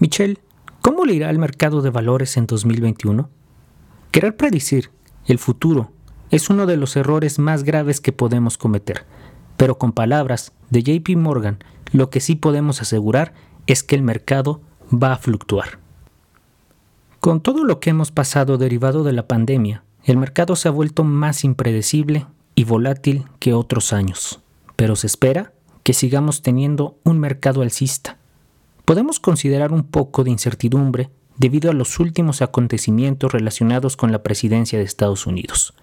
Michelle, ¿cómo le irá al mercado de valores en 2021? Querer predecir el futuro es uno de los errores más graves que podemos cometer, pero con palabras de JP Morgan, lo que sí podemos asegurar es que el mercado va a fluctuar. Con todo lo que hemos pasado derivado de la pandemia, el mercado se ha vuelto más impredecible y volátil que otros años, pero se espera que sigamos teniendo un mercado alcista. Podemos considerar un poco de incertidumbre debido a los últimos acontecimientos relacionados con la presidencia de Estados Unidos,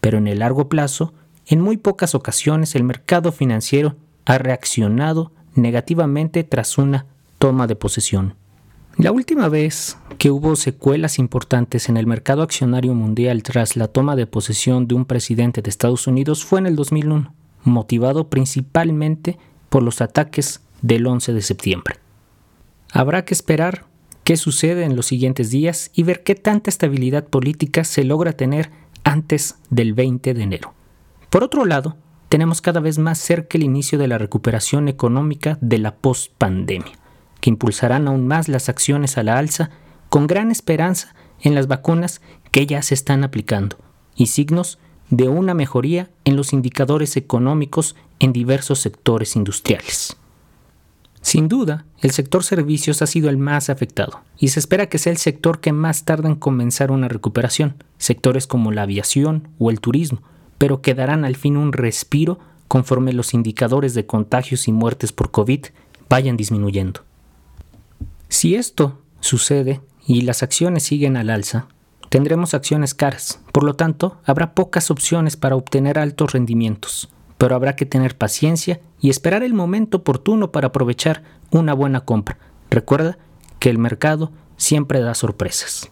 pero en el largo plazo, en muy pocas ocasiones el mercado financiero ha reaccionado negativamente tras una toma de posesión. La última vez que hubo secuelas importantes en el mercado accionario mundial tras la toma de posesión de un presidente de Estados Unidos fue en el 2001, motivado principalmente por los ataques del 11 de septiembre. Habrá que esperar qué sucede en los siguientes días y ver qué tanta estabilidad política se logra tener antes del 20 de enero. Por otro lado, tenemos cada vez más cerca el inicio de la recuperación económica de la post-pandemia que impulsarán aún más las acciones a la alza, con gran esperanza en las vacunas que ya se están aplicando y signos de una mejoría en los indicadores económicos en diversos sectores industriales. Sin duda, el sector servicios ha sido el más afectado y se espera que sea el sector que más tarda en comenzar una recuperación, sectores como la aviación o el turismo, pero que darán al fin un respiro conforme los indicadores de contagios y muertes por COVID vayan disminuyendo. Si esto sucede y las acciones siguen al alza, tendremos acciones caras, por lo tanto, habrá pocas opciones para obtener altos rendimientos, pero habrá que tener paciencia y esperar el momento oportuno para aprovechar una buena compra. Recuerda que el mercado siempre da sorpresas.